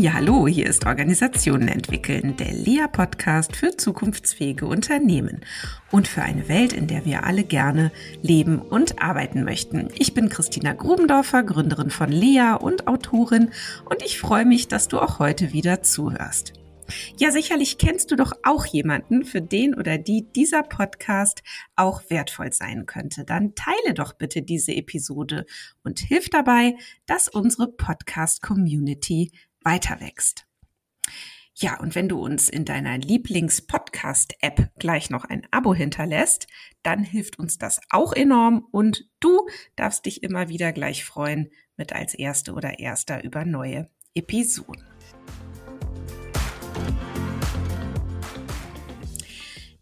Ja, hallo, hier ist Organisationen entwickeln, der LEA-Podcast für zukunftsfähige Unternehmen und für eine Welt, in der wir alle gerne leben und arbeiten möchten. Ich bin Christina Grubendorfer, Gründerin von LEA und Autorin und ich freue mich, dass du auch heute wieder zuhörst. Ja, sicherlich kennst du doch auch jemanden, für den oder die dieser Podcast auch wertvoll sein könnte. Dann teile doch bitte diese Episode und hilf dabei, dass unsere Podcast-Community weiter wächst. Ja, und wenn du uns in deiner Lieblings-Podcast-App gleich noch ein Abo hinterlässt, dann hilft uns das auch enorm und du darfst dich immer wieder gleich freuen mit als Erste oder Erster über neue Episoden.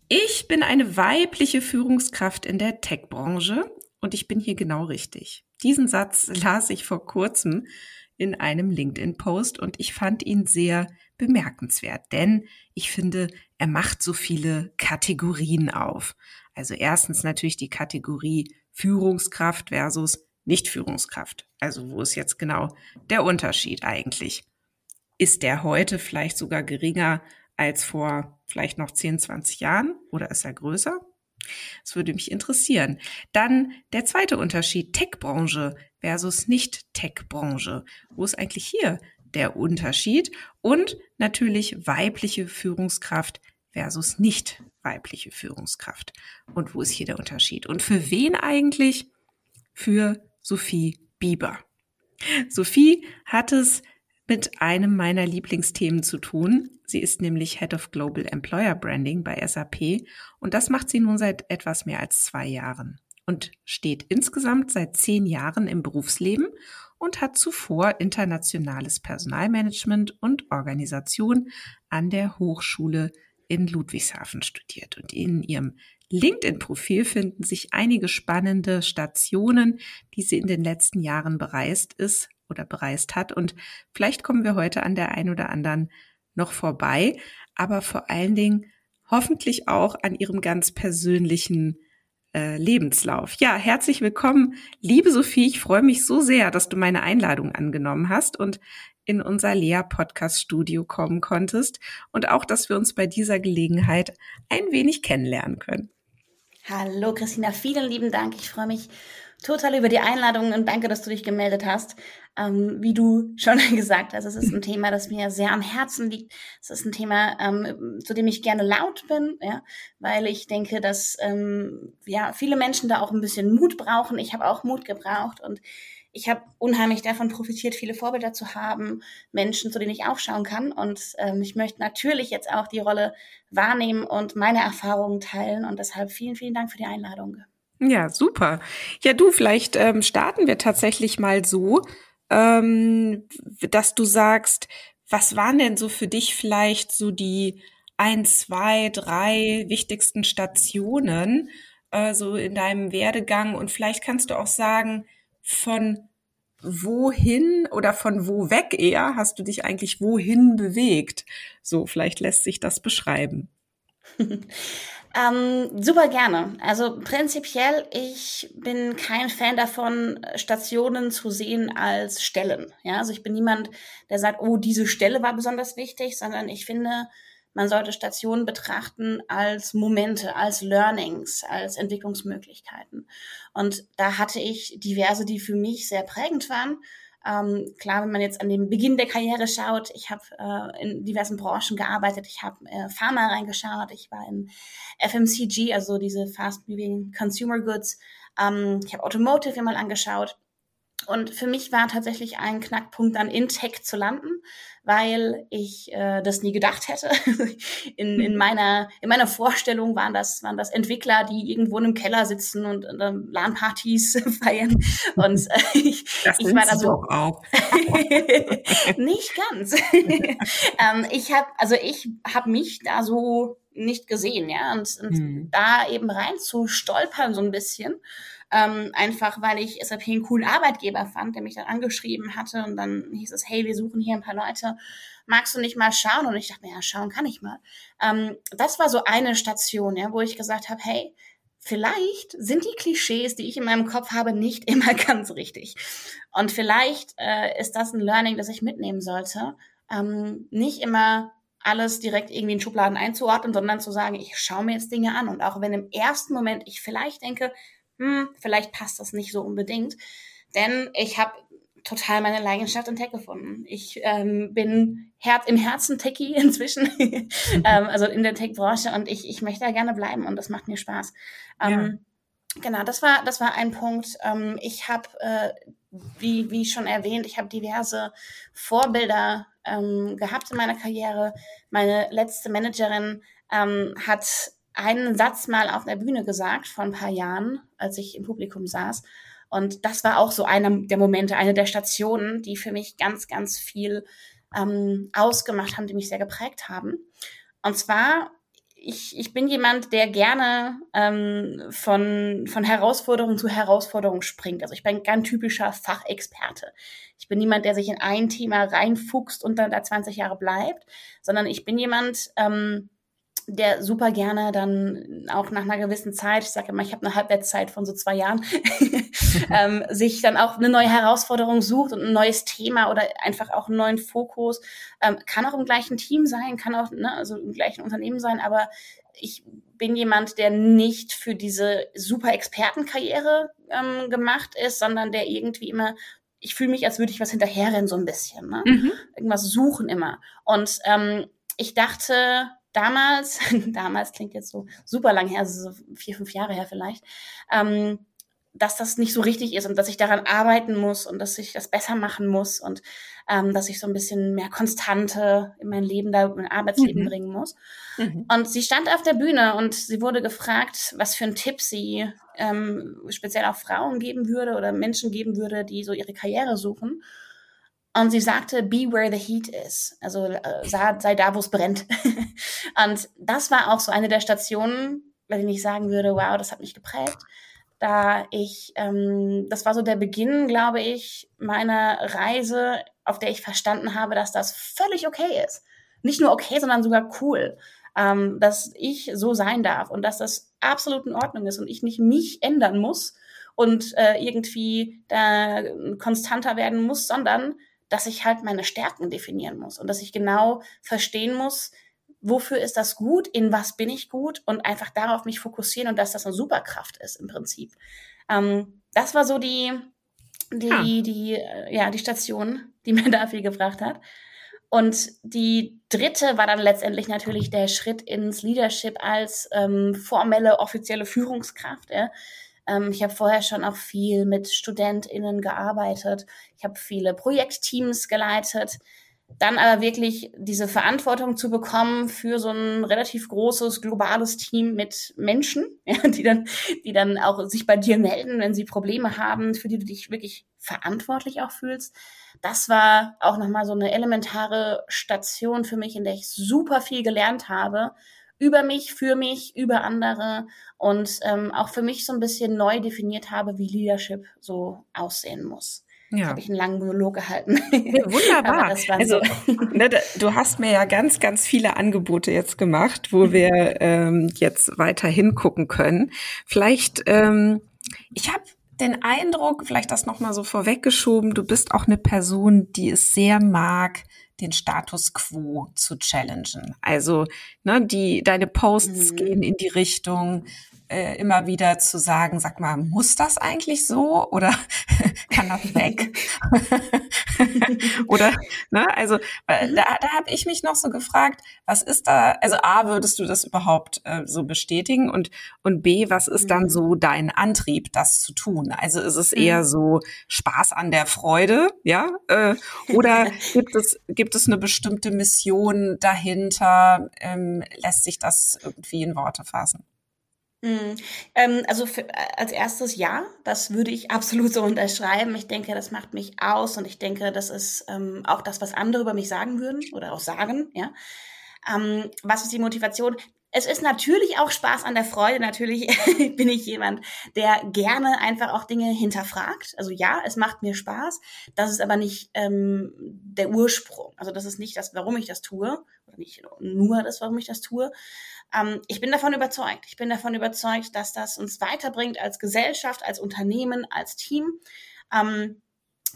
Ich bin eine weibliche Führungskraft in der Tech-Branche und ich bin hier genau richtig. Diesen Satz las ich vor kurzem in einem LinkedIn-Post und ich fand ihn sehr bemerkenswert, denn ich finde, er macht so viele Kategorien auf. Also erstens natürlich die Kategorie Führungskraft versus Nicht-Führungskraft. Also wo ist jetzt genau der Unterschied eigentlich? Ist der heute vielleicht sogar geringer als vor vielleicht noch 10, 20 Jahren oder ist er größer? Das würde mich interessieren. Dann der zweite Unterschied, Tech-Branche versus Nicht-Tech-Branche. Wo ist eigentlich hier der Unterschied? Und natürlich weibliche Führungskraft versus nicht weibliche Führungskraft. Und wo ist hier der Unterschied? Und für wen eigentlich? Für Sophie Bieber. Sophie hat es mit einem meiner Lieblingsthemen zu tun. Sie ist nämlich Head of Global Employer Branding bei SAP und das macht sie nun seit etwas mehr als zwei Jahren und steht insgesamt seit zehn Jahren im Berufsleben und hat zuvor internationales Personalmanagement und Organisation an der Hochschule in Ludwigshafen studiert. Und in ihrem LinkedIn-Profil finden sich einige spannende Stationen, die sie in den letzten Jahren bereist ist oder bereist hat. Und vielleicht kommen wir heute an der einen oder anderen noch vorbei, aber vor allen Dingen hoffentlich auch an ihrem ganz persönlichen äh, Lebenslauf. Ja, herzlich willkommen, liebe Sophie. Ich freue mich so sehr, dass du meine Einladung angenommen hast und in unser Lea Podcast Studio kommen konntest und auch, dass wir uns bei dieser Gelegenheit ein wenig kennenlernen können. Hallo Christina, vielen lieben Dank. Ich freue mich total über die Einladung und danke, dass du dich gemeldet hast. Ähm, wie du schon gesagt hast, es ist ein Thema, das mir sehr am Herzen liegt. Es ist ein Thema, ähm, zu dem ich gerne laut bin, ja, weil ich denke, dass ähm, ja viele Menschen da auch ein bisschen Mut brauchen. Ich habe auch Mut gebraucht und ich habe unheimlich davon profitiert, viele Vorbilder zu haben, Menschen, zu denen ich aufschauen kann. Und ähm, ich möchte natürlich jetzt auch die Rolle wahrnehmen und meine Erfahrungen teilen. Und deshalb vielen, vielen Dank für die Einladung. Ja, super. Ja, du, vielleicht ähm, starten wir tatsächlich mal so, ähm, dass du sagst, was waren denn so für dich vielleicht so die ein, zwei, drei wichtigsten Stationen äh, so in deinem Werdegang? Und vielleicht kannst du auch sagen, von wohin oder von wo weg eher hast du dich eigentlich wohin bewegt? So, vielleicht lässt sich das beschreiben. Ähm, super gerne. Also prinzipiell, ich bin kein Fan davon, Stationen zu sehen als Stellen. Ja, also ich bin niemand, der sagt, oh, diese Stelle war besonders wichtig, sondern ich finde, man sollte Stationen betrachten als Momente, als Learnings, als Entwicklungsmöglichkeiten. Und da hatte ich diverse, die für mich sehr prägend waren. Ähm, klar, wenn man jetzt an den Beginn der Karriere schaut, ich habe äh, in diversen Branchen gearbeitet, ich habe äh, Pharma reingeschaut, ich war in FMCG, also diese Fast-Moving Consumer Goods, ähm, ich habe Automotive mir angeschaut. Und für mich war tatsächlich ein Knackpunkt, dann in Tech zu landen, weil ich äh, das nie gedacht hätte. in, in, meiner, in meiner Vorstellung waren das, waren das Entwickler, die irgendwo in einem Keller sitzen und äh, LAN-Partys feiern. Und äh, ich, das ich war da so. Auch. nicht ganz. ähm, ich habe, also ich habe mich da so nicht gesehen, ja, und, und hm. da eben rein zu stolpern so ein bisschen ähm, einfach weil ich SAP einen coolen Arbeitgeber fand, der mich dann angeschrieben hatte und dann hieß es, hey, wir suchen hier ein paar Leute, magst du nicht mal schauen? Und ich dachte mir, ja, schauen kann ich mal. Ähm, das war so eine Station, ja, wo ich gesagt habe, hey, vielleicht sind die Klischees, die ich in meinem Kopf habe, nicht immer ganz richtig. Und vielleicht äh, ist das ein Learning, das ich mitnehmen sollte. ähm, nicht immer alles direkt irgendwie in Schubladen einzuordnen, sondern zu sagen, ich schaue mir jetzt Dinge an und auch wenn im ersten Moment ich vielleicht denke, hm, vielleicht passt das nicht so unbedingt, denn ich habe total meine Leidenschaft in Tech gefunden. Ich ähm, bin Her im Herzen Techie inzwischen, ähm, also in der Tech-Branche und ich, ich möchte da gerne bleiben und das macht mir Spaß. Ähm, ja. Genau, das war, das war ein Punkt. Ähm, ich habe, äh, wie, wie schon erwähnt, ich habe diverse Vorbilder ähm, gehabt in meiner Karriere. Meine letzte Managerin ähm, hat einen Satz mal auf der Bühne gesagt vor ein paar Jahren, als ich im Publikum saß. Und das war auch so einer der Momente, eine der Stationen, die für mich ganz, ganz viel ähm, ausgemacht haben, die mich sehr geprägt haben. Und zwar, ich, ich bin jemand, der gerne ähm, von, von Herausforderung zu Herausforderung springt. Also ich bin ein typischer Fachexperte. Ich bin niemand, der sich in ein Thema reinfuchst und dann da 20 Jahre bleibt, sondern ich bin jemand, ähm, der super gerne dann auch nach einer gewissen Zeit, ich sage immer, ich habe eine Halbwertszeit von so zwei Jahren, ähm, sich dann auch eine neue Herausforderung sucht und ein neues Thema oder einfach auch einen neuen Fokus. Ähm, kann auch im gleichen Team sein, kann auch ne, also im gleichen Unternehmen sein, aber ich bin jemand, der nicht für diese super Expertenkarriere ähm, gemacht ist, sondern der irgendwie immer ich fühle mich, als würde ich was hinterherrennen, so ein bisschen. Ne? Mhm. Irgendwas suchen immer. Und ähm, ich dachte, damals, damals klingt jetzt so super lang her, also so vier, fünf Jahre her vielleicht, ähm, dass das nicht so richtig ist und dass ich daran arbeiten muss und dass ich das besser machen muss und ähm, dass ich so ein bisschen mehr Konstante in mein Leben, da in mein Arbeitsleben mhm. bringen muss. Mhm. Und sie stand auf der Bühne und sie wurde gefragt, was für einen Tipp sie ähm, speziell auch Frauen geben würde oder Menschen geben würde, die so ihre Karriere suchen. Und sie sagte, be where the heat is. Also äh, sei da, wo es brennt. und das war auch so eine der Stationen, bei denen ich sagen würde, wow, das hat mich geprägt. Da ich, ähm, das war so der Beginn, glaube ich, meiner Reise, auf der ich verstanden habe, dass das völlig okay ist. Nicht nur okay, sondern sogar cool. Ähm, dass ich so sein darf und dass das absolut in Ordnung ist und ich nicht mich ändern muss und äh, irgendwie da konstanter werden muss, sondern dass ich halt meine Stärken definieren muss und dass ich genau verstehen muss, wofür ist das gut, in was bin ich gut und einfach darauf mich fokussieren und dass das eine Superkraft ist im Prinzip. Ähm, das war so die, die, ah. die, äh, ja, die Station, die mir da viel gebracht hat. Und die dritte war dann letztendlich natürlich der Schritt ins Leadership als ähm, formelle offizielle Führungskraft. Ja. Ähm, ich habe vorher schon auch viel mit StudentInnen gearbeitet. Ich habe viele Projektteams geleitet. Dann aber wirklich diese Verantwortung zu bekommen für so ein relativ großes globales Team mit Menschen, ja, die dann, die dann auch sich bei dir melden, wenn sie Probleme haben, für die du dich wirklich verantwortlich auch fühlst. Das war auch nochmal so eine elementare Station für mich, in der ich super viel gelernt habe über mich, für mich, über andere und ähm, auch für mich so ein bisschen neu definiert habe, wie Leadership so aussehen muss. Ja. Habe ich einen langen Monolog gehalten. Ja, wunderbar. also, ne, du hast mir ja ganz, ganz viele Angebote jetzt gemacht, wo wir ähm, jetzt weiter hingucken können. Vielleicht, ähm, ich habe den Eindruck, vielleicht das nochmal so vorweggeschoben, du bist auch eine Person, die es sehr mag, den Status quo zu challengen. Also, ne, die, deine Posts mhm. gehen in die Richtung, äh, immer wieder zu sagen, sag mal, muss das eigentlich so oder kann das weg? oder, ne, also mhm. da, da habe ich mich noch so gefragt, was ist da, also A, würdest du das überhaupt äh, so bestätigen und, und B, was ist dann mhm. so dein Antrieb, das zu tun? Also ist es eher mhm. so Spaß an der Freude, ja? Äh, oder gibt es, gibt es eine bestimmte Mission dahinter? Ähm, lässt sich das irgendwie in Worte fassen? Mhm. Ähm, also für, äh, als erstes ja, das würde ich absolut so unterschreiben. Ich denke, das macht mich aus und ich denke, das ist ähm, auch das, was andere über mich sagen würden oder auch sagen. Ja, ähm, was ist die Motivation? Es ist natürlich auch Spaß an der Freude. Natürlich bin ich jemand, der gerne einfach auch Dinge hinterfragt. Also ja, es macht mir Spaß. Das ist aber nicht ähm, der Ursprung. Also das ist nicht das, warum ich das tue. Oder nicht nur das, warum ich das tue. Ähm, ich bin davon überzeugt. Ich bin davon überzeugt, dass das uns weiterbringt als Gesellschaft, als Unternehmen, als Team. Ähm,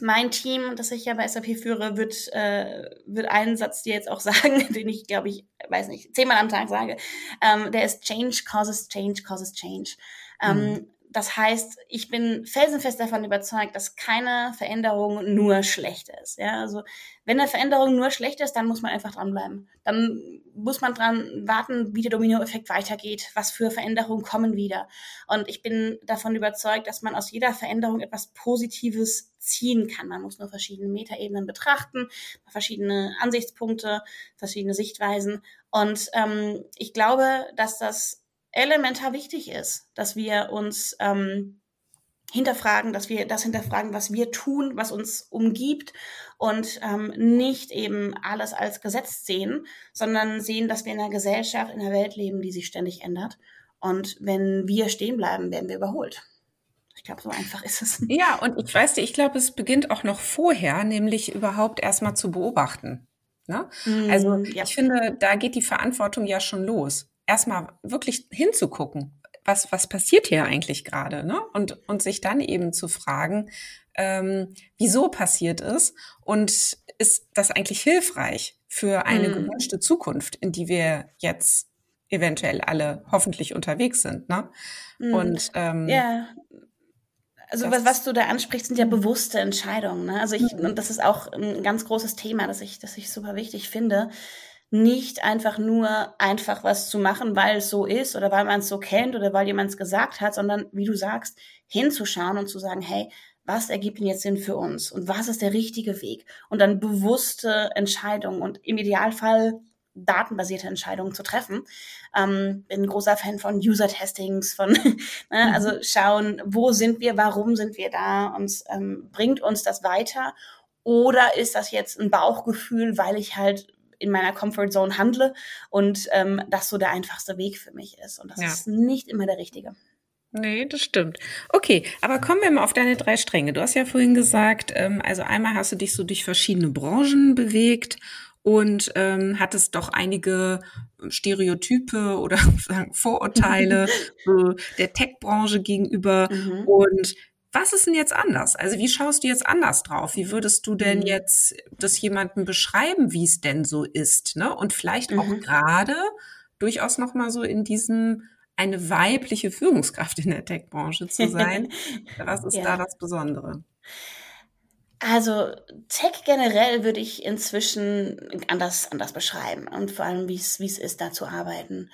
mein Team, das ich ja bei SAP führe, wird, äh, wird einen Satz dir jetzt auch sagen, den ich, glaube ich, weiß nicht, zehnmal am Tag sage. Ähm, der ist Change causes Change causes Change. Ähm, mhm. Das heißt, ich bin felsenfest davon überzeugt, dass keine Veränderung nur schlecht ist. Ja, also wenn eine Veränderung nur schlecht ist, dann muss man einfach dranbleiben. Dann muss man dran warten, wie der Dominoeffekt weitergeht, was für Veränderungen kommen wieder. Und ich bin davon überzeugt, dass man aus jeder Veränderung etwas Positives ziehen kann. Man muss nur verschiedene Metaebenen betrachten, verschiedene Ansichtspunkte, verschiedene Sichtweisen. Und ähm, ich glaube, dass das elementar wichtig ist, dass wir uns ähm, hinterfragen, dass wir das hinterfragen, was wir tun, was uns umgibt und ähm, nicht eben alles als Gesetz sehen, sondern sehen, dass wir in einer Gesellschaft, in einer Welt leben, die sich ständig ändert. Und wenn wir stehen bleiben, werden wir überholt. Ich glaube, so einfach ist es. Ja, und ich weiß, ich glaube, es beginnt auch noch vorher, nämlich überhaupt erstmal zu beobachten. Ne? Mm, also ja. ich finde, da geht die Verantwortung ja schon los erstmal wirklich hinzugucken, was, was passiert hier eigentlich gerade, ne? Und, und sich dann eben zu fragen, ähm, wieso passiert es und ist das eigentlich hilfreich für eine mhm. gewünschte Zukunft, in die wir jetzt eventuell alle hoffentlich unterwegs sind, ne? Mhm. Und ähm, ja. Also was, was du da ansprichst, sind ja bewusste Entscheidungen. Ne? Also ich, mhm. und das ist auch ein ganz großes Thema, das ich, das ich super wichtig finde nicht einfach nur einfach was zu machen, weil es so ist oder weil man es so kennt oder weil jemand es gesagt hat, sondern wie du sagst, hinzuschauen und zu sagen, hey, was ergibt denn jetzt Sinn für uns und was ist der richtige Weg? Und dann bewusste Entscheidungen und im Idealfall datenbasierte Entscheidungen zu treffen. Ähm, bin ein großer Fan von User-Testings, von ne, also mhm. schauen, wo sind wir, warum sind wir da und ähm, bringt uns das weiter oder ist das jetzt ein Bauchgefühl, weil ich halt in meiner Comfortzone handle und ähm, das so der einfachste Weg für mich ist. Und das ja. ist nicht immer der richtige. Nee, das stimmt. Okay, aber kommen wir mal auf deine drei Stränge. Du hast ja vorhin gesagt, ähm, also einmal hast du dich so durch verschiedene Branchen bewegt und ähm, hattest doch einige Stereotype oder Vorurteile so der Tech-Branche gegenüber. Mhm. Und was ist denn jetzt anders? Also wie schaust du jetzt anders drauf? Wie würdest du denn mhm. jetzt das jemandem beschreiben, wie es denn so ist? Ne? Und vielleicht auch mhm. gerade durchaus noch mal so in diesem eine weibliche Führungskraft in der Tech-Branche zu sein. Was ist ja. da das Besondere? Also Tech generell würde ich inzwischen anders, anders beschreiben und vor allem, wie es, wie es ist, da zu arbeiten.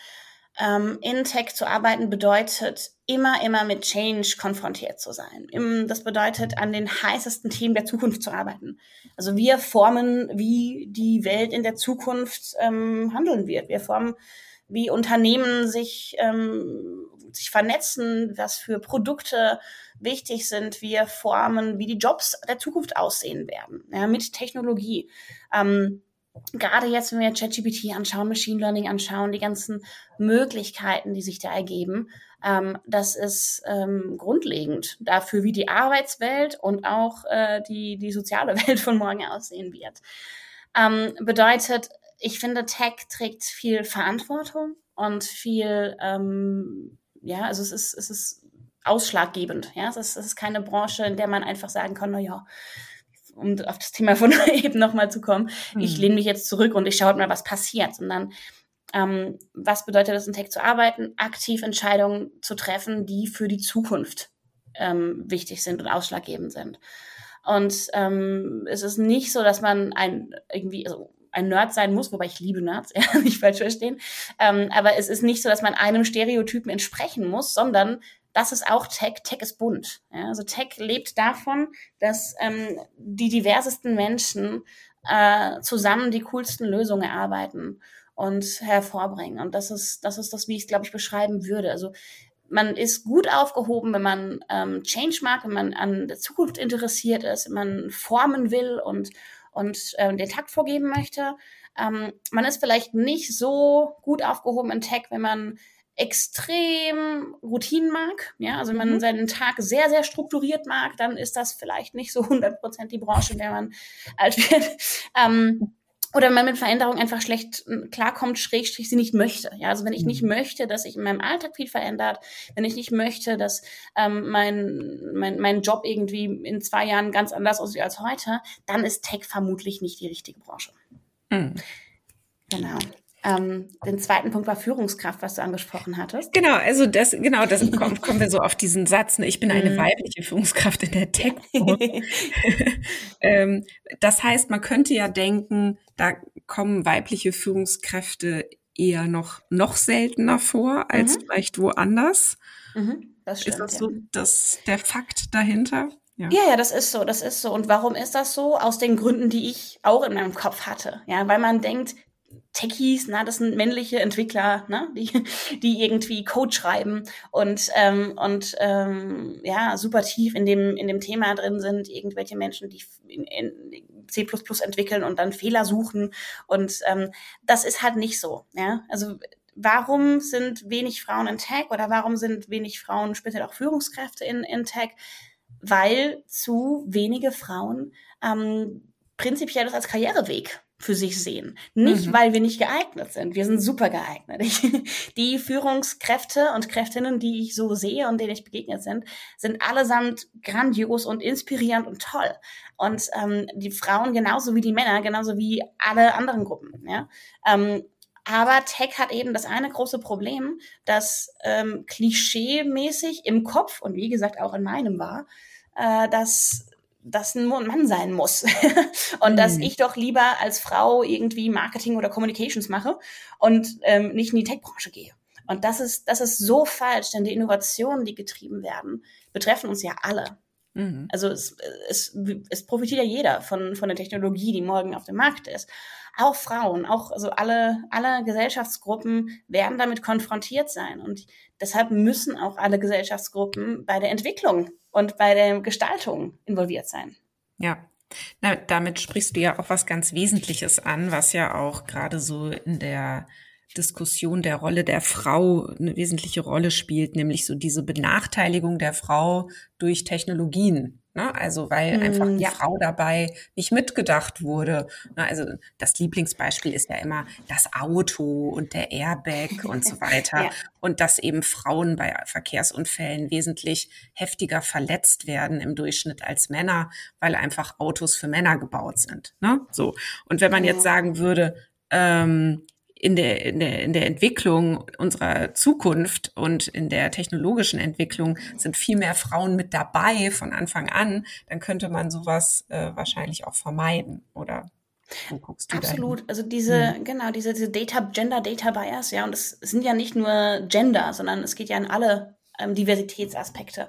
Ähm, in Tech zu arbeiten bedeutet immer, immer mit Change konfrontiert zu sein. Das bedeutet, an den heißesten Themen der Zukunft zu arbeiten. Also wir formen, wie die Welt in der Zukunft ähm, handeln wird. Wir formen, wie Unternehmen sich, ähm, sich vernetzen, was für Produkte wichtig sind. Wir formen, wie die Jobs der Zukunft aussehen werden, ja, mit Technologie. Ähm, gerade jetzt, wenn wir ChatGPT anschauen, Machine Learning anschauen, die ganzen Möglichkeiten, die sich da ergeben, ähm, das ist ähm, grundlegend dafür, wie die Arbeitswelt und auch äh, die, die soziale Welt von morgen aussehen wird. Ähm, bedeutet, ich finde, Tech trägt viel Verantwortung und viel, ähm, ja, also es ist, es ist ausschlaggebend. Ja, es ist, es ist keine Branche, in der man einfach sagen kann, na ja, um auf das Thema von eben nochmal zu kommen, mhm. ich lehne mich jetzt zurück und ich schaue mal, was passiert, sondern ähm, was bedeutet es, in Tech zu arbeiten, aktiv Entscheidungen zu treffen, die für die Zukunft ähm, wichtig sind und ausschlaggebend sind. Und ähm, es ist nicht so, dass man ein irgendwie also ein Nerd sein muss, wobei ich liebe Nerds, ja, nicht falsch verstehen. Ähm, aber es ist nicht so, dass man einem Stereotypen entsprechen muss, sondern das ist auch Tech. Tech ist bunt. Ja? Also Tech lebt davon, dass ähm, die diversesten Menschen äh, zusammen die coolsten Lösungen erarbeiten und hervorbringen. Und das ist, das ist das, wie ich es, glaube ich, beschreiben würde. Also man ist gut aufgehoben, wenn man ähm, Change mag, wenn man an der Zukunft interessiert ist, wenn man formen will und, und äh, den Takt vorgeben möchte. Ähm, man ist vielleicht nicht so gut aufgehoben in Tech, wenn man extrem Routinen mag, ja, also wenn man mhm. seinen Tag sehr, sehr strukturiert mag, dann ist das vielleicht nicht so 100% die Branche, in der man alt wird. Ähm, oder man mit Veränderung einfach schlecht hm, klarkommt, schrägstrich sie nicht möchte. Ja, also wenn ich nicht mhm. möchte, dass sich in meinem Alltag viel verändert, wenn ich nicht möchte, dass ähm, mein, mein, mein Job irgendwie in zwei Jahren ganz anders aussieht als heute, dann ist Tech vermutlich nicht die richtige Branche. Mhm. Genau. Ähm, den zweiten Punkt war Führungskraft, was du angesprochen hattest. Genau, also das, genau, das kommt, kommen wir so auf diesen Satz. Ne? Ich bin eine mm. weibliche Führungskraft in der Tech. ähm, das heißt, man könnte ja denken, da kommen weibliche Führungskräfte eher noch, noch seltener vor als mhm. vielleicht woanders. Mhm, das stimmt, ist das so das, der Fakt dahinter? Ja. ja, ja, das ist so, das ist so. Und warum ist das so? Aus den Gründen, die ich auch in meinem Kopf hatte. Ja, weil man denkt, Techies, na, das sind männliche Entwickler, ne, die, die irgendwie Code schreiben und, ähm, und ähm, ja, super tief in dem, in dem Thema drin sind, irgendwelche Menschen, die in, in C entwickeln und dann Fehler suchen. Und ähm, das ist halt nicht so. Ja? Also warum sind wenig Frauen in Tech oder warum sind wenig Frauen speziell auch Führungskräfte in, in Tech? Weil zu wenige Frauen ähm, prinzipiell das als Karriereweg für sich sehen. Nicht, mhm. weil wir nicht geeignet sind. Wir sind super geeignet. die Führungskräfte und Kräftinnen, die ich so sehe und denen ich begegnet sind, sind allesamt grandios und inspirierend und toll. Und ähm, die Frauen genauso wie die Männer, genauso wie alle anderen Gruppen. Ja? Ähm, aber Tech hat eben das eine große Problem, dass ähm, klischee-mäßig im Kopf und wie gesagt auch in meinem war, äh, dass das ein Mann sein muss und mhm. dass ich doch lieber als Frau irgendwie Marketing oder Communications mache und ähm, nicht in die Tech-Branche gehe. Und das ist, das ist so falsch, denn die Innovationen, die getrieben werden, betreffen uns ja alle. Mhm. Also es, es, es profitiert ja jeder von, von der Technologie, die morgen auf dem Markt ist. Auch Frauen, auch also alle, alle Gesellschaftsgruppen werden damit konfrontiert sein. Und deshalb müssen auch alle Gesellschaftsgruppen bei der Entwicklung und bei der Gestaltung involviert sein. Ja, na, damit sprichst du ja auch was ganz Wesentliches an, was ja auch gerade so in der Diskussion der Rolle der Frau eine wesentliche Rolle spielt, nämlich so diese Benachteiligung der Frau durch Technologien. Ne? Also weil einfach die ja. Frau dabei nicht mitgedacht wurde. Ne? Also das Lieblingsbeispiel ist ja immer das Auto und der Airbag und so weiter. ja. Und dass eben Frauen bei Verkehrsunfällen wesentlich heftiger verletzt werden im Durchschnitt als Männer, weil einfach Autos für Männer gebaut sind. Ne? So. Und wenn man jetzt sagen würde, ähm, in der, in der, in der Entwicklung unserer Zukunft und in der technologischen Entwicklung sind viel mehr Frauen mit dabei von Anfang an, dann könnte man sowas äh, wahrscheinlich auch vermeiden, oder? Absolut. Also diese, hm. genau, diese, diese Data, Gender Data Bias, ja, und es sind ja nicht nur Gender, sondern es geht ja in alle ähm, Diversitätsaspekte.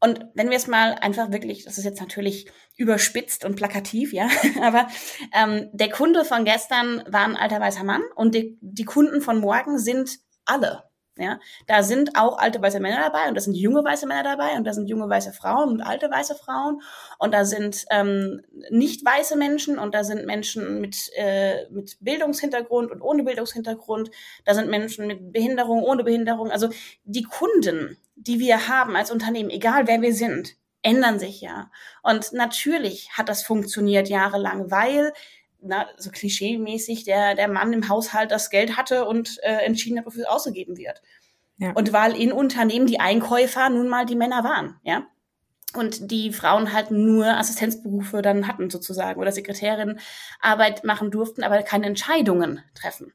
Und wenn wir es mal einfach wirklich, das ist jetzt natürlich überspitzt und plakativ, ja, aber ähm, der Kunde von gestern war ein alter weißer Mann und die, die Kunden von morgen sind alle. Ja, da sind auch alte weiße Männer dabei und da sind junge weiße Männer dabei und da sind junge weiße Frauen und alte weiße Frauen und da sind ähm, nicht weiße Menschen und da sind Menschen mit, äh, mit Bildungshintergrund und ohne Bildungshintergrund, da sind Menschen mit Behinderung, ohne Behinderung. Also die Kunden, die wir haben als Unternehmen, egal wer wir sind, ändern sich ja. Und natürlich hat das funktioniert jahrelang, weil na, so klischeemäßig der, der Mann im Haushalt das Geld hatte und äh, entschieden hat, wofür es ausgegeben wird. Ja. Und weil in Unternehmen die Einkäufer nun mal die Männer waren, ja. Und die Frauen halt nur Assistenzberufe dann hatten sozusagen oder Sekretärin Arbeit machen durften, aber keine Entscheidungen treffen.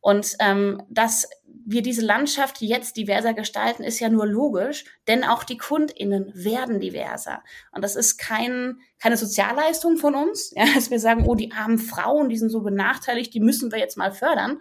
Und ähm, dass wir diese Landschaft jetzt diverser gestalten, ist ja nur logisch, denn auch die KundInnen werden diverser. Und das ist kein, keine Sozialleistung von uns, ja, dass wir sagen, oh, die armen Frauen, die sind so benachteiligt, die müssen wir jetzt mal fördern.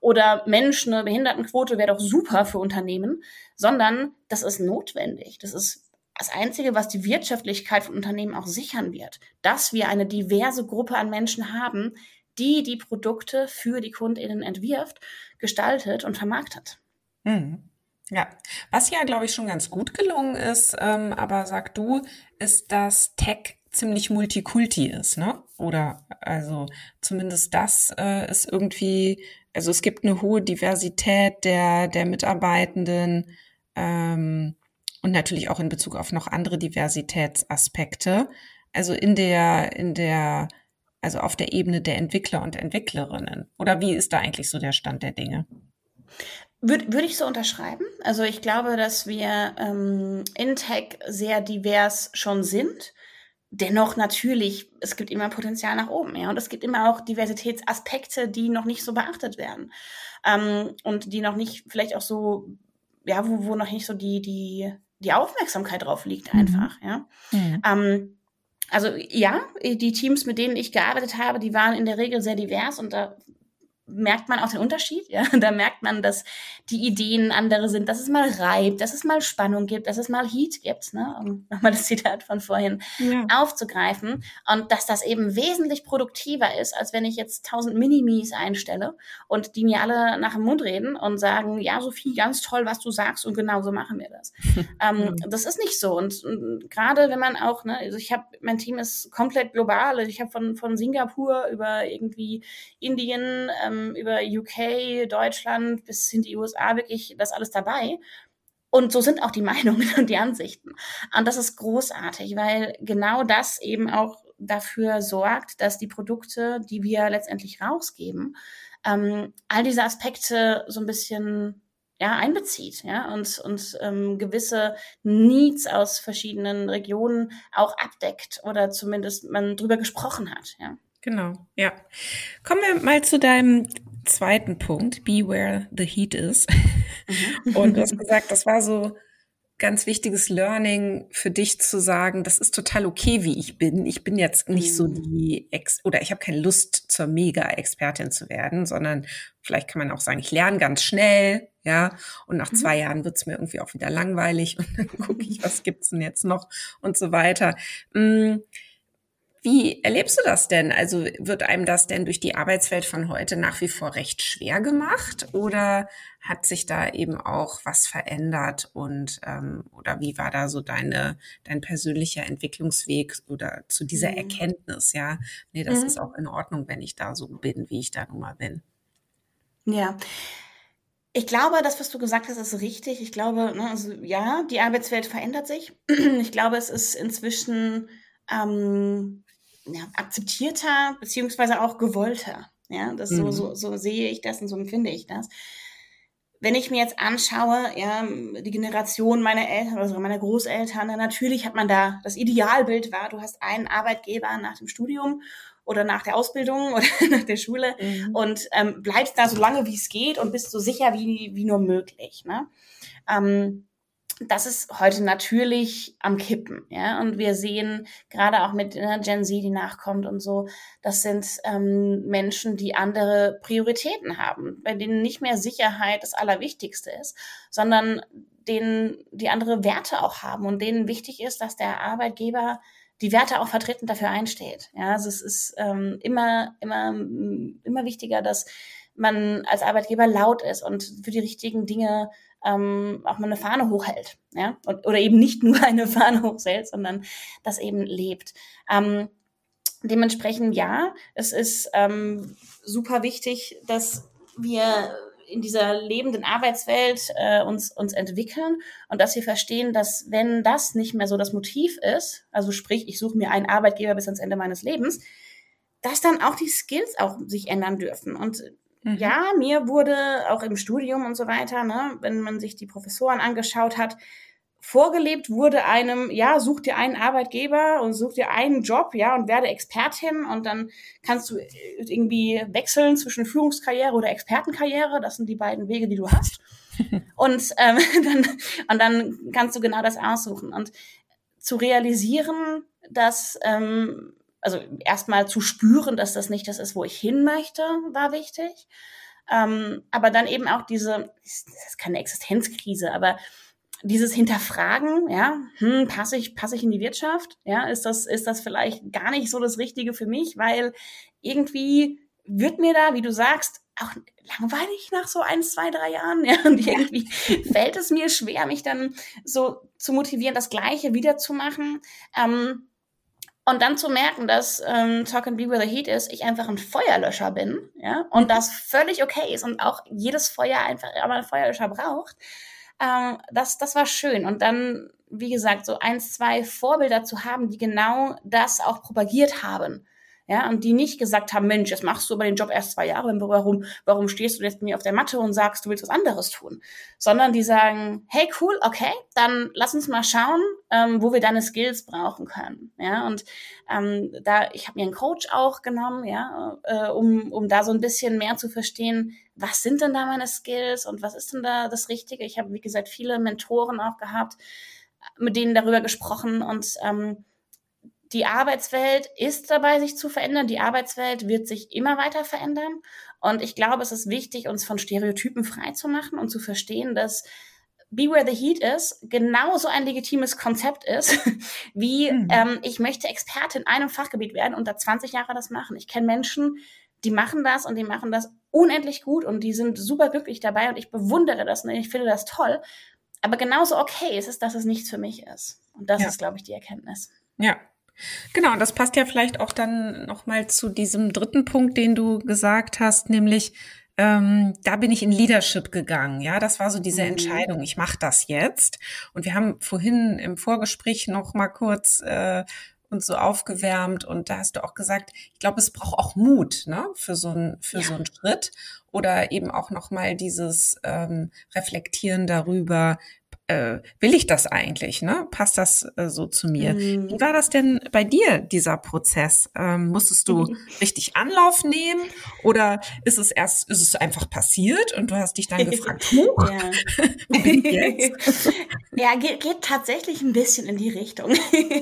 Oder Mensch, eine Behindertenquote wäre doch super für Unternehmen, sondern das ist notwendig. Das ist das Einzige, was die Wirtschaftlichkeit von Unternehmen auch sichern wird, dass wir eine diverse Gruppe an Menschen haben, die die Produkte für die KundInnen entwirft, gestaltet und vermarktet. Mhm. Ja, was ja, glaube ich, schon ganz gut gelungen ist, ähm, aber sag du, ist, dass Tech ziemlich multikulti ist, ne? Oder also zumindest das äh, ist irgendwie, also es gibt eine hohe Diversität der, der Mitarbeitenden ähm, und natürlich auch in Bezug auf noch andere Diversitätsaspekte. Also in der, in der also auf der Ebene der Entwickler und Entwicklerinnen? Oder wie ist da eigentlich so der Stand der Dinge? Würde würd ich so unterschreiben. Also ich glaube, dass wir ähm, in Tech sehr divers schon sind. Dennoch natürlich, es gibt immer Potenzial nach oben, ja. Und es gibt immer auch Diversitätsaspekte, die noch nicht so beachtet werden. Ähm, und die noch nicht, vielleicht auch so, ja, wo, wo noch nicht so die, die, die Aufmerksamkeit drauf liegt, mhm. einfach, mhm. ja. Mhm. Ähm, also ja, die Teams, mit denen ich gearbeitet habe, die waren in der Regel sehr divers und da merkt man auch den Unterschied. Ja? Da merkt man, dass die Ideen andere sind, dass es mal reibt, dass es mal Spannung gibt, dass es mal Heat gibt, ne? um nochmal das Zitat von vorhin ja. aufzugreifen. Und dass das eben wesentlich produktiver ist, als wenn ich jetzt tausend Minimis einstelle und die mir alle nach dem Mund reden und sagen, ja, Sophie, ganz toll, was du sagst und genau so machen wir das. ähm, das ist nicht so. Und, und gerade wenn man auch, ne, also ich habe, mein Team ist komplett global. Also ich habe von, von Singapur über irgendwie Indien, ähm, ähm, über UK, Deutschland bis hin die USA wirklich das alles dabei. Und so sind auch die Meinungen und die Ansichten. Und das ist großartig, weil genau das eben auch dafür sorgt, dass die Produkte, die wir letztendlich rausgeben, ähm, all diese Aspekte so ein bisschen ja, einbezieht, ja, und, und ähm, gewisse Needs aus verschiedenen Regionen auch abdeckt oder zumindest man drüber gesprochen hat, ja. Genau, ja. Kommen wir mal zu deinem zweiten Punkt, be where the heat is. Mhm. Und du hast gesagt, das war so ganz wichtiges Learning für dich zu sagen, das ist total okay, wie ich bin. Ich bin jetzt nicht so mhm. die Ex oder ich habe keine Lust zur Mega-Expertin zu werden, sondern vielleicht kann man auch sagen, ich lerne ganz schnell, ja, und nach mhm. zwei Jahren wird's mir irgendwie auch wieder langweilig und dann gucke ich, was gibt's denn jetzt noch und so weiter. Mhm wie erlebst du das denn? Also wird einem das denn durch die Arbeitswelt von heute nach wie vor recht schwer gemacht oder hat sich da eben auch was verändert und ähm, oder wie war da so deine dein persönlicher Entwicklungsweg oder zu dieser mhm. Erkenntnis? Ja, nee, das mhm. ist auch in Ordnung, wenn ich da so bin, wie ich da nun mal bin. Ja. Ich glaube, das, was du gesagt hast, ist richtig. Ich glaube, ne, also, ja, die Arbeitswelt verändert sich. Ich glaube, es ist inzwischen ähm, ja, akzeptierter beziehungsweise auch gewollter. Ja, das mhm. so, so, so sehe ich das und so empfinde ich das. Wenn ich mir jetzt anschaue, ja, die Generation meiner Eltern oder sogar meiner Großeltern, natürlich hat man da das Idealbild war, du hast einen Arbeitgeber nach dem Studium oder nach der Ausbildung oder nach der Schule mhm. und ähm, bleibst da so lange wie es geht und bist so sicher wie, wie nur möglich. Ne? Ähm, das ist heute natürlich am Kippen, ja. Und wir sehen gerade auch mit ne, Gen Z, die nachkommt und so, das sind ähm, Menschen, die andere Prioritäten haben, bei denen nicht mehr Sicherheit das Allerwichtigste ist, sondern denen die andere Werte auch haben und denen wichtig ist, dass der Arbeitgeber die Werte auch vertreten dafür einsteht. Ja, also es ist ähm, immer, immer, immer wichtiger, dass man als Arbeitgeber laut ist und für die richtigen Dinge ähm, auch mal eine Fahne hochhält, ja, und, oder eben nicht nur eine Fahne hochhält, sondern das eben lebt. Ähm, dementsprechend ja, es ist ähm, super wichtig, dass wir in dieser lebenden Arbeitswelt äh, uns, uns entwickeln und dass wir verstehen, dass wenn das nicht mehr so das Motiv ist, also sprich, ich suche mir einen Arbeitgeber bis ans Ende meines Lebens, dass dann auch die Skills auch sich ändern dürfen. Und Mhm. Ja, mir wurde auch im Studium und so weiter, ne, wenn man sich die Professoren angeschaut hat, vorgelebt wurde einem, ja, such dir einen Arbeitgeber und such dir einen Job, ja, und werde Expertin und dann kannst du irgendwie wechseln zwischen Führungskarriere oder Expertenkarriere. Das sind die beiden Wege, die du hast. und, ähm, dann, und dann kannst du genau das aussuchen. Und zu realisieren, dass ähm, also erstmal zu spüren, dass das nicht das ist, wo ich hin möchte, war wichtig. Ähm, aber dann eben auch diese, das ist keine Existenzkrise, aber dieses Hinterfragen, ja, hm, passe ich, passe ich in die Wirtschaft? Ja, ist das, ist das vielleicht gar nicht so das Richtige für mich? Weil irgendwie wird mir da, wie du sagst, auch langweilig nach so ein, zwei, drei Jahren. Ja, und irgendwie fällt es mir schwer, mich dann so zu motivieren, das Gleiche wiederzumachen. Ähm, und dann zu merken, dass ähm, Talk and Be Where the Heat ist, ich einfach ein Feuerlöscher bin, ja, und das völlig okay ist und auch jedes Feuer einfach aber einen Feuerlöscher braucht, ähm, das, das war schön. Und dann, wie gesagt, so eins, zwei Vorbilder zu haben, die genau das auch propagiert haben. Ja, und die nicht gesagt haben, Mensch, jetzt machst du aber den Job erst zwei Jahre, warum, warum stehst du jetzt mir auf der Matte und sagst, du willst was anderes tun? Sondern die sagen, hey, cool, okay, dann lass uns mal schauen, ähm, wo wir deine Skills brauchen können, ja, und ähm, da, ich habe mir einen Coach auch genommen, ja, äh, um, um da so ein bisschen mehr zu verstehen, was sind denn da meine Skills und was ist denn da das Richtige? Ich habe, wie gesagt, viele Mentoren auch gehabt, mit denen darüber gesprochen und ähm, die Arbeitswelt ist dabei, sich zu verändern. Die Arbeitswelt wird sich immer weiter verändern. Und ich glaube, es ist wichtig, uns von Stereotypen frei zu machen und zu verstehen, dass Be Where the Heat ist genauso ein legitimes Konzept ist, wie mhm. ähm, ich möchte Experte in einem Fachgebiet werden und da 20 Jahre das machen. Ich kenne Menschen, die machen das und die machen das unendlich gut und die sind super glücklich dabei und ich bewundere das und ich finde das toll. Aber genauso okay ist es, dass es nichts für mich ist. Und das ja. ist, glaube ich, die Erkenntnis. Ja, Genau, und das passt ja vielleicht auch dann nochmal zu diesem dritten Punkt, den du gesagt hast, nämlich ähm, da bin ich in Leadership gegangen. Ja, das war so diese mhm. Entscheidung. Ich mache das jetzt. Und wir haben vorhin im Vorgespräch noch mal kurz äh, uns so aufgewärmt und da hast du auch gesagt, ich glaube, es braucht auch Mut ne, für so einen für ja. so einen Schritt oder eben auch noch mal dieses ähm, Reflektieren darüber, äh, will ich das eigentlich? Ne? Passt das äh, so zu mir? Mhm. Wie war das denn bei dir, dieser Prozess? Ähm, musstest du mhm. richtig Anlauf nehmen oder ist es erst, ist es einfach passiert und du hast dich dann gefragt, Huch, ja. wo bin ich jetzt? ja, geht, geht tatsächlich ein bisschen in die Richtung.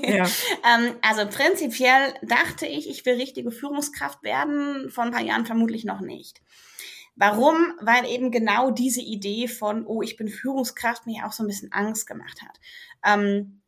ja. ähm, also prinzipiell dachte ich, ich will richtige Führungskraft werden, vor ein paar Jahren vermutlich noch nicht. Warum? Weil eben genau diese Idee von, oh, ich bin Führungskraft, mir auch so ein bisschen Angst gemacht hat. Ähm,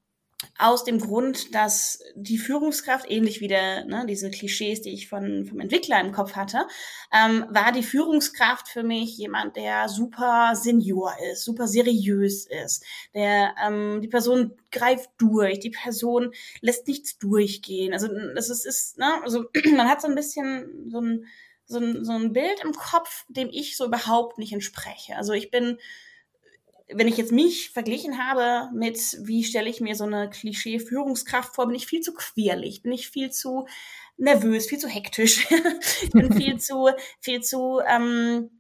aus dem Grund, dass die Führungskraft, ähnlich wie der, ne, diese Klischees, die ich von, vom Entwickler im Kopf hatte, ähm, war die Führungskraft für mich jemand, der super senior ist, super seriös ist, der ähm, die Person greift durch, die Person lässt nichts durchgehen. Also das ist, ist ne, also man hat so ein bisschen so ein so ein, so ein Bild im Kopf, dem ich so überhaupt nicht entspreche. Also ich bin, wenn ich jetzt mich verglichen habe mit, wie stelle ich mir so eine Klischee-Führungskraft vor, bin ich viel zu quirlig, bin ich viel zu nervös, viel zu hektisch, bin viel zu, viel zu ähm,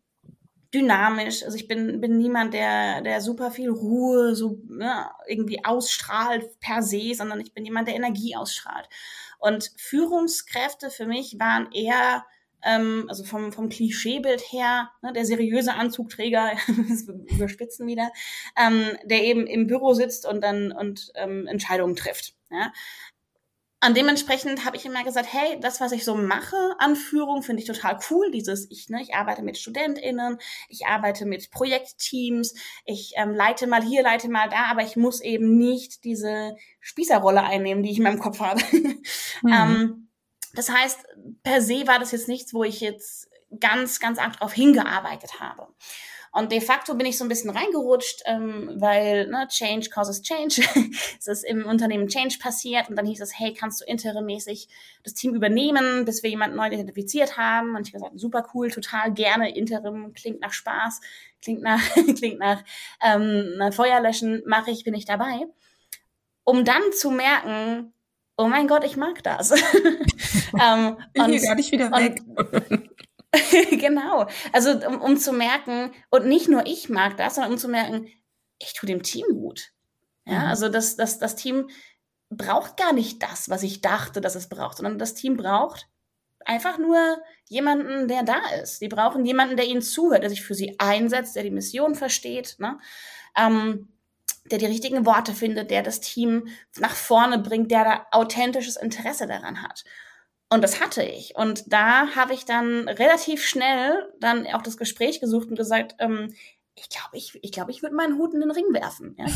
dynamisch. Also ich bin, bin niemand, der, der super viel Ruhe so ne, irgendwie ausstrahlt per se, sondern ich bin jemand, der Energie ausstrahlt. Und Führungskräfte für mich waren eher ähm, also vom, vom Klischeebild her, ne, der seriöse Anzugträger, überspitzen wieder, ähm, der eben im Büro sitzt und dann und ähm, Entscheidungen trifft. Ja. Und dementsprechend habe ich immer gesagt, hey, das, was ich so mache an Führung, finde ich total cool. Dieses, ich, ne, ich arbeite mit StudentInnen, ich arbeite mit Projektteams, ich ähm, leite mal hier, leite mal da, aber ich muss eben nicht diese Spießerrolle einnehmen, die ich in meinem Kopf habe. Mhm. ähm, das heißt, per se war das jetzt nichts, wo ich jetzt ganz, ganz arg drauf hingearbeitet habe. Und de facto bin ich so ein bisschen reingerutscht, ähm, weil ne, Change causes Change. es ist im Unternehmen Change passiert und dann hieß es, hey, kannst du interimmäßig das Team übernehmen, bis wir jemanden neu identifiziert haben? Und ich habe gesagt, super cool, total gerne. Interim klingt nach Spaß, klingt nach, klingt nach ähm, Feuerlöschen, mache ich, bin ich dabei. Um dann zu merken, oh mein Gott, ich mag das. ähm, ich und, gar nicht wieder weg. genau. Also um, um zu merken, und nicht nur ich mag das, sondern um zu merken, ich tue dem Team gut. Ja, mhm. also das, das, das Team braucht gar nicht das, was ich dachte, dass es braucht, sondern das Team braucht einfach nur jemanden, der da ist. Die brauchen jemanden, der ihnen zuhört, der sich für sie einsetzt, der die Mission versteht. Ne? Ähm, der die richtigen Worte findet, der das Team nach vorne bringt, der da authentisches Interesse daran hat. Und das hatte ich. Und da habe ich dann relativ schnell dann auch das Gespräch gesucht und gesagt, ähm, ich glaube, ich, ich, glaub, ich würde meinen Hut in den Ring werfen. Ja?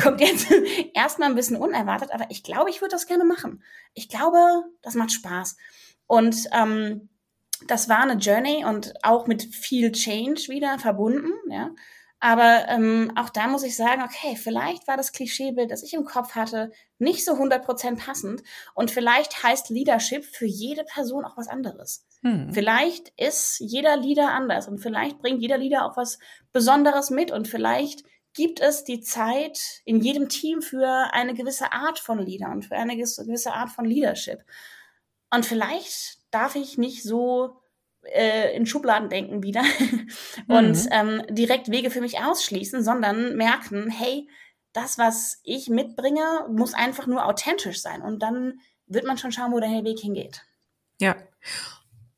Kommt jetzt erstmal ein bisschen unerwartet, aber ich glaube, ich würde das gerne machen. Ich glaube, das macht Spaß. Und ähm, das war eine Journey und auch mit viel Change wieder verbunden. Ja? Aber ähm, auch da muss ich sagen, okay, vielleicht war das Klischeebild, das ich im Kopf hatte, nicht so 100% passend. Und vielleicht heißt Leadership für jede Person auch was anderes. Hm. Vielleicht ist jeder Leader anders und vielleicht bringt jeder Leader auch was Besonderes mit und vielleicht gibt es die Zeit in jedem Team für eine gewisse Art von Leader und für eine gewisse Art von Leadership. Und vielleicht darf ich nicht so äh, in Schubladen denken wieder und mhm. ähm, direkt Wege für mich ausschließen, sondern merken, hey, das, was ich mitbringe, muss einfach nur authentisch sein. Und dann wird man schon schauen, wo der Weg hingeht. Ja.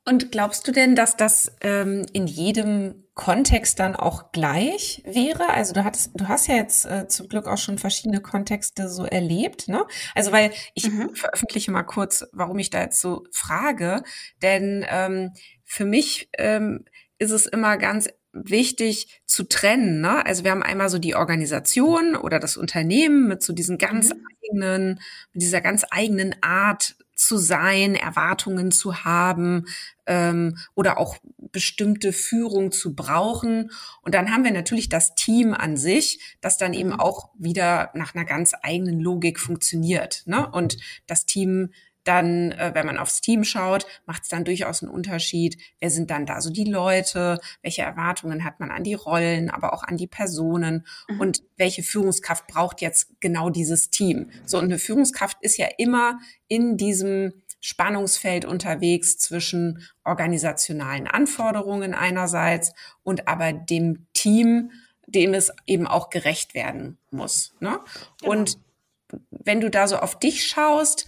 Und glaubst du denn, dass das ähm, in jedem Kontext dann auch gleich wäre? Also du hattest, du hast ja jetzt äh, zum Glück auch schon verschiedene Kontexte so erlebt, ne? Also weil ich mhm. veröffentliche mal kurz, warum ich da jetzt so frage, denn ähm, für mich ähm, ist es immer ganz wichtig zu trennen. Ne? Also wir haben einmal so die Organisation oder das Unternehmen mit so diesen ganz mhm. eigenen, mit dieser ganz eigenen Art zu sein, Erwartungen zu haben ähm, oder auch bestimmte Führung zu brauchen. Und dann haben wir natürlich das Team an sich, das dann eben mhm. auch wieder nach einer ganz eigenen Logik funktioniert. Ne? Und das Team dann, äh, wenn man aufs Team schaut, macht es dann durchaus einen Unterschied. Wer sind dann da so die Leute? Welche Erwartungen hat man an die Rollen, aber auch an die Personen? Mhm. Und welche Führungskraft braucht jetzt genau dieses Team? So, und eine Führungskraft ist ja immer in diesem Spannungsfeld unterwegs zwischen organisationalen Anforderungen einerseits und aber dem Team, dem es eben auch gerecht werden muss. Ne? Genau. Und wenn du da so auf dich schaust,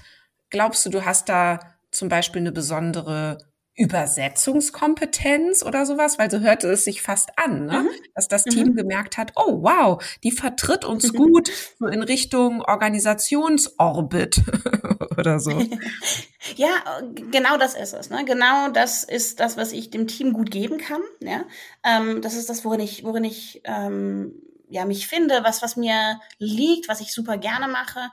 Glaubst du, du hast da zum Beispiel eine besondere Übersetzungskompetenz oder sowas, weil so hörte es sich fast an, ne? Mhm. dass das Team mhm. gemerkt hat, oh wow, die vertritt uns mhm. gut so in Richtung Organisationsorbit oder so. ja, genau das ist es. Ne? Genau das ist das, was ich dem Team gut geben kann. Ja? Ähm, das ist das, worin ich, worin ich ähm, ja, mich finde, was, was mir liegt, was ich super gerne mache.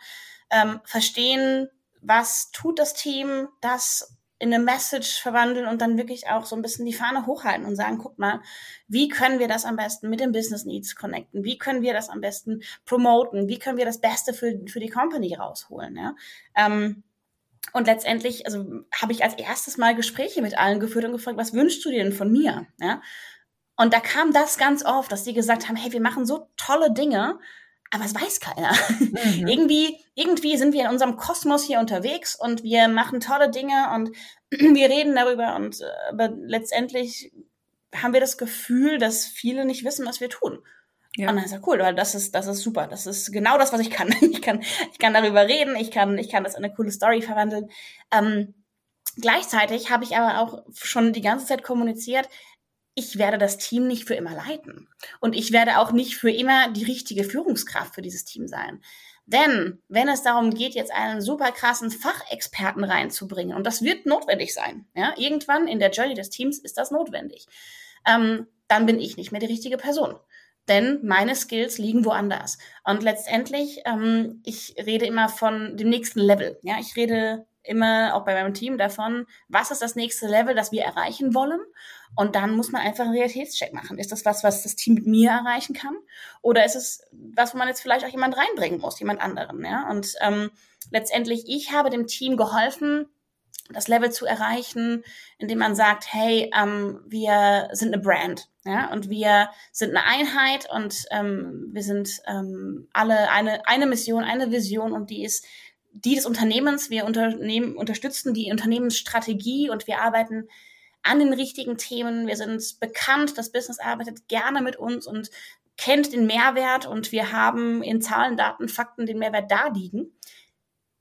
Ähm, verstehen, was tut das Team, das in eine Message verwandeln und dann wirklich auch so ein bisschen die Fahne hochhalten und sagen, guck mal, wie können wir das am besten mit den Business Needs connecten? Wie können wir das am besten promoten? Wie können wir das Beste für, für die Company rausholen? Ja? Ähm, und letztendlich, also habe ich als erstes mal Gespräche mit allen geführt und gefragt, was wünschst du dir denn von mir? Ja? Und da kam das ganz oft, dass die gesagt haben, hey, wir machen so tolle Dinge, aber es weiß keiner. Mhm. irgendwie, irgendwie sind wir in unserem Kosmos hier unterwegs und wir machen tolle Dinge und wir reden darüber und äh, aber letztendlich haben wir das Gefühl, dass viele nicht wissen, was wir tun. Ja. Und dann ist ja cool, weil das ist, das ist super. Das ist genau das, was ich kann. Ich kann, ich kann darüber reden, ich kann, ich kann das in eine coole Story verwandeln. Ähm, gleichzeitig habe ich aber auch schon die ganze Zeit kommuniziert, ich werde das Team nicht für immer leiten. Und ich werde auch nicht für immer die richtige Führungskraft für dieses Team sein. Denn wenn es darum geht, jetzt einen super krassen Fachexperten reinzubringen, und das wird notwendig sein, ja, irgendwann in der Journey des Teams ist das notwendig, ähm, dann bin ich nicht mehr die richtige Person. Denn meine Skills liegen woanders. Und letztendlich, ähm, ich rede immer von dem nächsten Level. Ja, ich rede immer auch bei meinem Team davon, was ist das nächste Level, das wir erreichen wollen. Und dann muss man einfach einen Realitätscheck machen. Ist das was, was das Team mit mir erreichen kann? Oder ist es was, wo man jetzt vielleicht auch jemand reinbringen muss, jemand anderen? Ja? Und ähm, letztendlich, ich habe dem Team geholfen, das Level zu erreichen, indem man sagt, hey, ähm, wir sind eine Brand, ja, und wir sind eine Einheit und ähm, wir sind ähm, alle eine eine Mission, eine Vision und die ist die des Unternehmens. Wir unternehmen, unterstützen die Unternehmensstrategie und wir arbeiten an den richtigen Themen. Wir sind bekannt, das Business arbeitet gerne mit uns und kennt den Mehrwert und wir haben in Zahlen, Daten, Fakten den Mehrwert da liegen.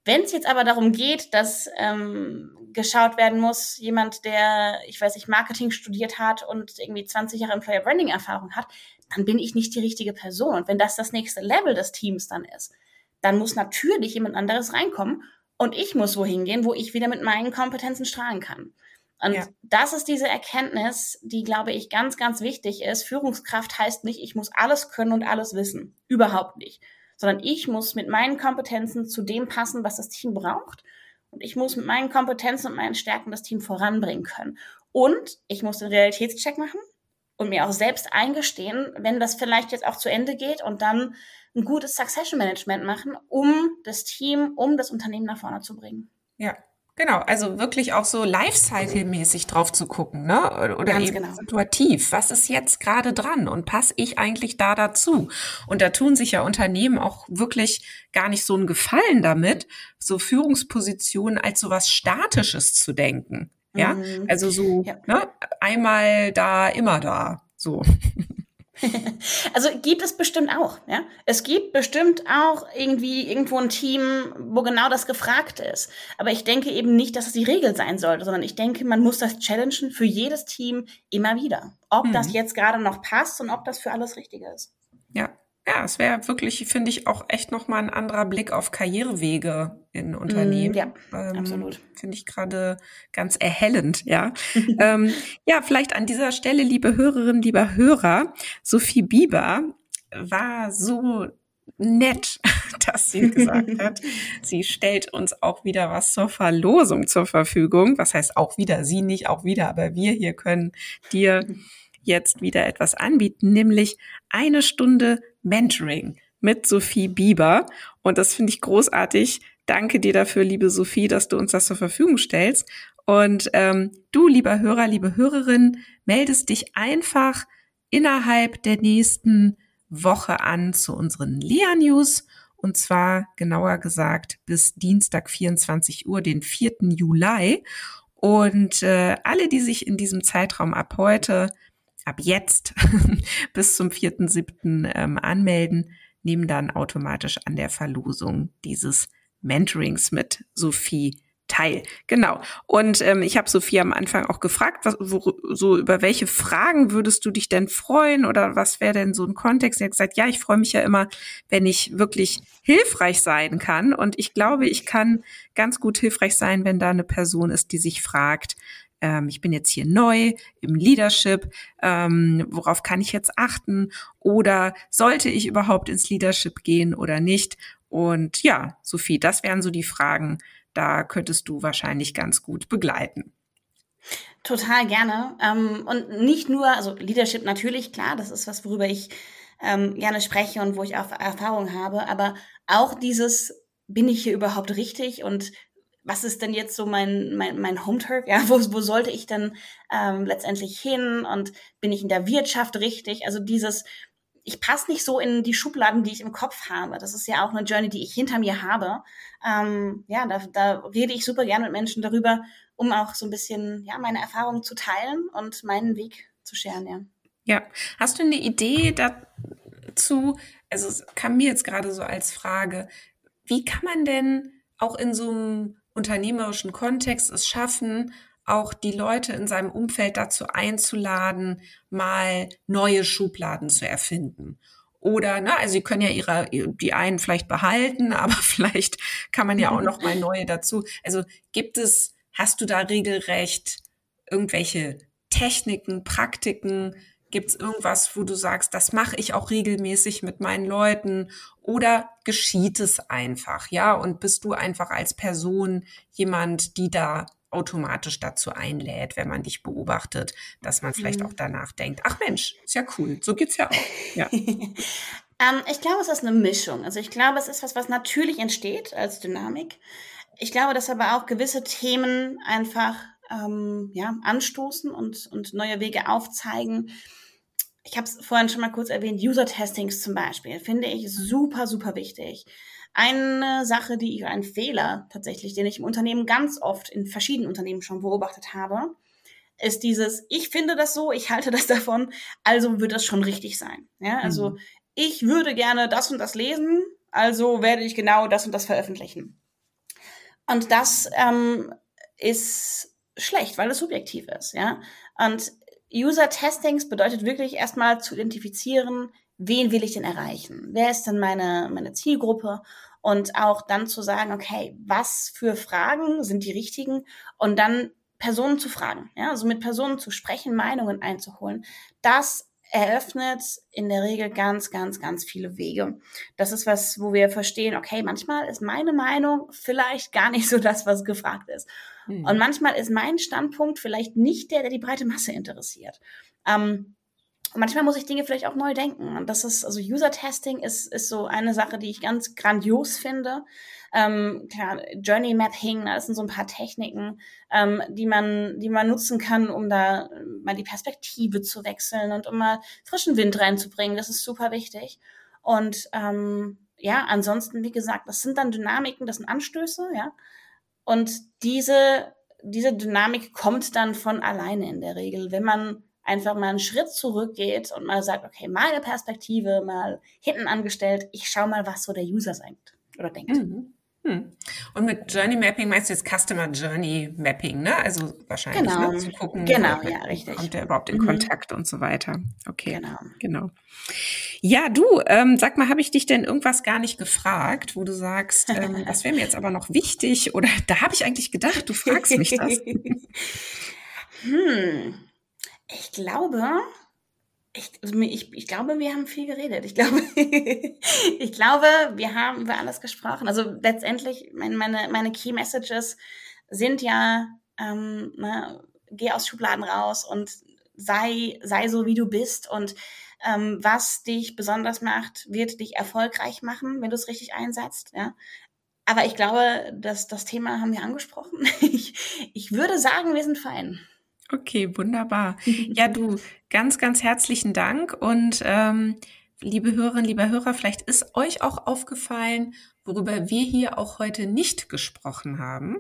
Wenn es jetzt aber darum geht, dass ähm, geschaut werden muss, jemand, der, ich weiß nicht, Marketing studiert hat und irgendwie 20 Jahre Employer Branding Erfahrung hat, dann bin ich nicht die richtige Person. Und wenn das das nächste Level des Teams dann ist, dann muss natürlich jemand anderes reinkommen und ich muss wohin gehen, wo ich wieder mit meinen Kompetenzen strahlen kann. Und ja. das ist diese Erkenntnis, die, glaube ich, ganz, ganz wichtig ist. Führungskraft heißt nicht, ich muss alles können und alles wissen. Überhaupt nicht. Sondern ich muss mit meinen Kompetenzen zu dem passen, was das Team braucht. Und ich muss mit meinen Kompetenzen und meinen Stärken das Team voranbringen können. Und ich muss den Realitätscheck machen und mir auch selbst eingestehen, wenn das vielleicht jetzt auch zu Ende geht und dann ein gutes Succession Management machen, um das Team, um das Unternehmen nach vorne zu bringen. Ja, Genau, also wirklich auch so Lifecycle-mäßig drauf zu gucken, ne? Oder Ganz eben genau. situativ. Was ist jetzt gerade dran und passe ich eigentlich da dazu? Und da tun sich ja Unternehmen auch wirklich gar nicht so einen Gefallen damit, so Führungspositionen als so was Statisches zu denken. Ja, mhm. also so ja. Ne? einmal da, immer da. So. also gibt es bestimmt auch, ja. Es gibt bestimmt auch irgendwie irgendwo ein Team, wo genau das gefragt ist. Aber ich denke eben nicht, dass es die Regel sein sollte, sondern ich denke, man muss das challengen für jedes Team immer wieder. Ob mhm. das jetzt gerade noch passt und ob das für alles richtig ist. Ja, ja, es wäre wirklich, finde ich, auch echt nochmal ein anderer Blick auf Karrierewege in Unternehmen. Mm, ja, ähm, absolut. Finde ich gerade ganz erhellend, ja. ähm, ja, vielleicht an dieser Stelle, liebe Hörerinnen, lieber Hörer, Sophie Bieber war so nett, dass sie gesagt hat, sie stellt uns auch wieder was zur Verlosung zur Verfügung. Was heißt auch wieder, sie nicht auch wieder, aber wir hier können dir jetzt wieder etwas anbieten, nämlich eine Stunde Mentoring mit Sophie Bieber. Und das finde ich großartig. Danke dir dafür, liebe Sophie, dass du uns das zur Verfügung stellst. Und ähm, du, lieber Hörer, liebe Hörerin, meldest dich einfach innerhalb der nächsten Woche an zu unseren Lea-News. Und zwar genauer gesagt bis Dienstag 24 Uhr, den 4. Juli. Und äh, alle, die sich in diesem Zeitraum ab heute ab jetzt bis zum 4.7. Ähm, anmelden, nehmen dann automatisch an der Verlosung dieses Mentorings mit Sophie teil. Genau. Und ähm, ich habe Sophie am Anfang auch gefragt, was, wo, so über welche Fragen würdest du dich denn freuen oder was wäre denn so ein Kontext? Sie hat gesagt, ja, ich freue mich ja immer, wenn ich wirklich hilfreich sein kann. Und ich glaube, ich kann ganz gut hilfreich sein, wenn da eine Person ist, die sich fragt, ähm, ich bin jetzt hier neu im Leadership, ähm, worauf kann ich jetzt achten oder sollte ich überhaupt ins Leadership gehen oder nicht? Und ja, Sophie, das wären so die Fragen, da könntest du wahrscheinlich ganz gut begleiten. Total gerne. Ähm, und nicht nur, also Leadership natürlich, klar, das ist was, worüber ich ähm, gerne spreche und wo ich auch Erfahrung habe, aber auch dieses, bin ich hier überhaupt richtig und was ist denn jetzt so mein, mein, mein Home-Turf? Ja, wo, wo sollte ich denn ähm, letztendlich hin? Und bin ich in der Wirtschaft richtig? Also dieses, ich passe nicht so in die Schubladen, die ich im Kopf habe. Das ist ja auch eine Journey, die ich hinter mir habe. Ähm, ja, da, da rede ich super gerne mit Menschen darüber, um auch so ein bisschen ja meine Erfahrungen zu teilen und meinen Weg zu scheren. Ja. Ja, hast du eine Idee dazu? Also es kam mir jetzt gerade so als Frage, wie kann man denn auch in so einem unternehmerischen Kontext es schaffen, auch die Leute in seinem Umfeld dazu einzuladen, mal neue Schubladen zu erfinden. Oder, ne, also sie können ja ihre, die einen vielleicht behalten, aber vielleicht kann man ja auch noch mal neue dazu. Also gibt es, hast du da regelrecht irgendwelche Techniken, Praktiken, Gibt es irgendwas, wo du sagst, das mache ich auch regelmäßig mit meinen Leuten? Oder geschieht es einfach, ja? Und bist du einfach als Person jemand, die da automatisch dazu einlädt, wenn man dich beobachtet, dass man vielleicht mhm. auch danach denkt, ach Mensch, ist ja cool, so geht's ja auch. Ja. ähm, ich glaube, es ist eine Mischung. Also ich glaube, es ist was, was natürlich entsteht als Dynamik. Ich glaube, dass aber auch gewisse Themen einfach ähm, ja, anstoßen und, und neue Wege aufzeigen, ich habe es vorhin schon mal kurz erwähnt, User-Testings zum Beispiel, finde ich super, super wichtig. Eine Sache, die ich, ein Fehler tatsächlich, den ich im Unternehmen ganz oft in verschiedenen Unternehmen schon beobachtet habe, ist dieses, ich finde das so, ich halte das davon, also wird das schon richtig sein. Ja, also mhm. ich würde gerne das und das lesen, also werde ich genau das und das veröffentlichen. Und das ähm, ist schlecht, weil es subjektiv ist, ja. Und User-Testings bedeutet wirklich erstmal zu identifizieren, wen will ich denn erreichen? Wer ist denn meine, meine Zielgruppe? Und auch dann zu sagen, okay, was für Fragen sind die richtigen? Und dann Personen zu fragen, ja, also mit Personen zu sprechen, Meinungen einzuholen. Das eröffnet in der Regel ganz, ganz, ganz viele Wege. Das ist was, wo wir verstehen, okay, manchmal ist meine Meinung vielleicht gar nicht so das, was gefragt ist. Mhm. Und manchmal ist mein Standpunkt vielleicht nicht der, der die breite Masse interessiert. Ähm, manchmal muss ich Dinge vielleicht auch neu denken. Und das ist, also User-Testing ist, ist so eine Sache, die ich ganz grandios finde. Ähm, klar, Journey Mapping, das sind so ein paar Techniken, ähm, die man, die man nutzen kann, um da mal die Perspektive zu wechseln und um mal frischen Wind reinzubringen. Das ist super wichtig. Und ähm, ja, ansonsten, wie gesagt, das sind dann Dynamiken, das sind Anstöße, ja. Und diese, diese Dynamik kommt dann von alleine in der Regel, wenn man einfach mal einen Schritt zurückgeht und mal sagt, okay, meine Perspektive mal hinten angestellt, ich schau mal, was so der User sagt oder denkt. Mhm. Hm. Und mit Journey Mapping meinst du jetzt Customer Journey Mapping, ne? Also wahrscheinlich genau. ne? zu gucken, genau, ja, richtig. kommt der überhaupt in mhm. Kontakt und so weiter. Okay, genau. genau. Ja, du, ähm, sag mal, habe ich dich denn irgendwas gar nicht gefragt, wo du sagst, ähm, das wäre mir jetzt aber noch wichtig oder da habe ich eigentlich gedacht, du fragst mich das. hm. Ich glaube, ich, also ich, ich glaube, wir haben viel geredet. Ich glaube, ich glaube, wir haben über alles gesprochen. Also letztendlich, meine, meine, meine Key Messages sind ja, ähm, ne, geh aus Schubladen raus und sei, sei so, wie du bist. Und ähm, was dich besonders macht, wird dich erfolgreich machen, wenn du es richtig einsetzt. Ja? Aber ich glaube, dass das Thema haben wir angesprochen. Ich, ich würde sagen, wir sind fein. Okay, wunderbar. Ja, du, ganz, ganz herzlichen Dank und ähm, liebe Hörerinnen, lieber Hörer, vielleicht ist euch auch aufgefallen, worüber wir hier auch heute nicht gesprochen haben.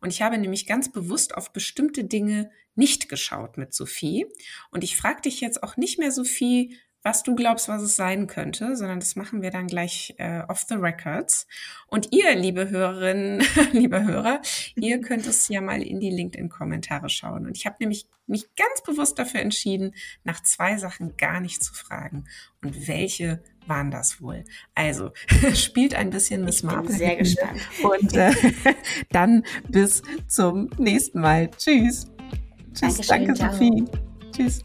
Und ich habe nämlich ganz bewusst auf bestimmte Dinge nicht geschaut mit Sophie. Und ich frage dich jetzt auch nicht mehr, Sophie, was du glaubst, was es sein könnte, sondern das machen wir dann gleich äh, off the records. Und ihr, liebe Hörerinnen, liebe Hörer, ihr könnt es ja mal in die LinkedIn-Kommentare schauen. Und ich habe nämlich mich ganz bewusst dafür entschieden, nach zwei Sachen gar nicht zu fragen. Und welche waren das wohl? Also, spielt ein bisschen Miss Marple. sehr gespannt. Und äh, dann bis zum nächsten Mal. Tschüss. Tschüss, Dankeschön, danke Sophie. Tschüss.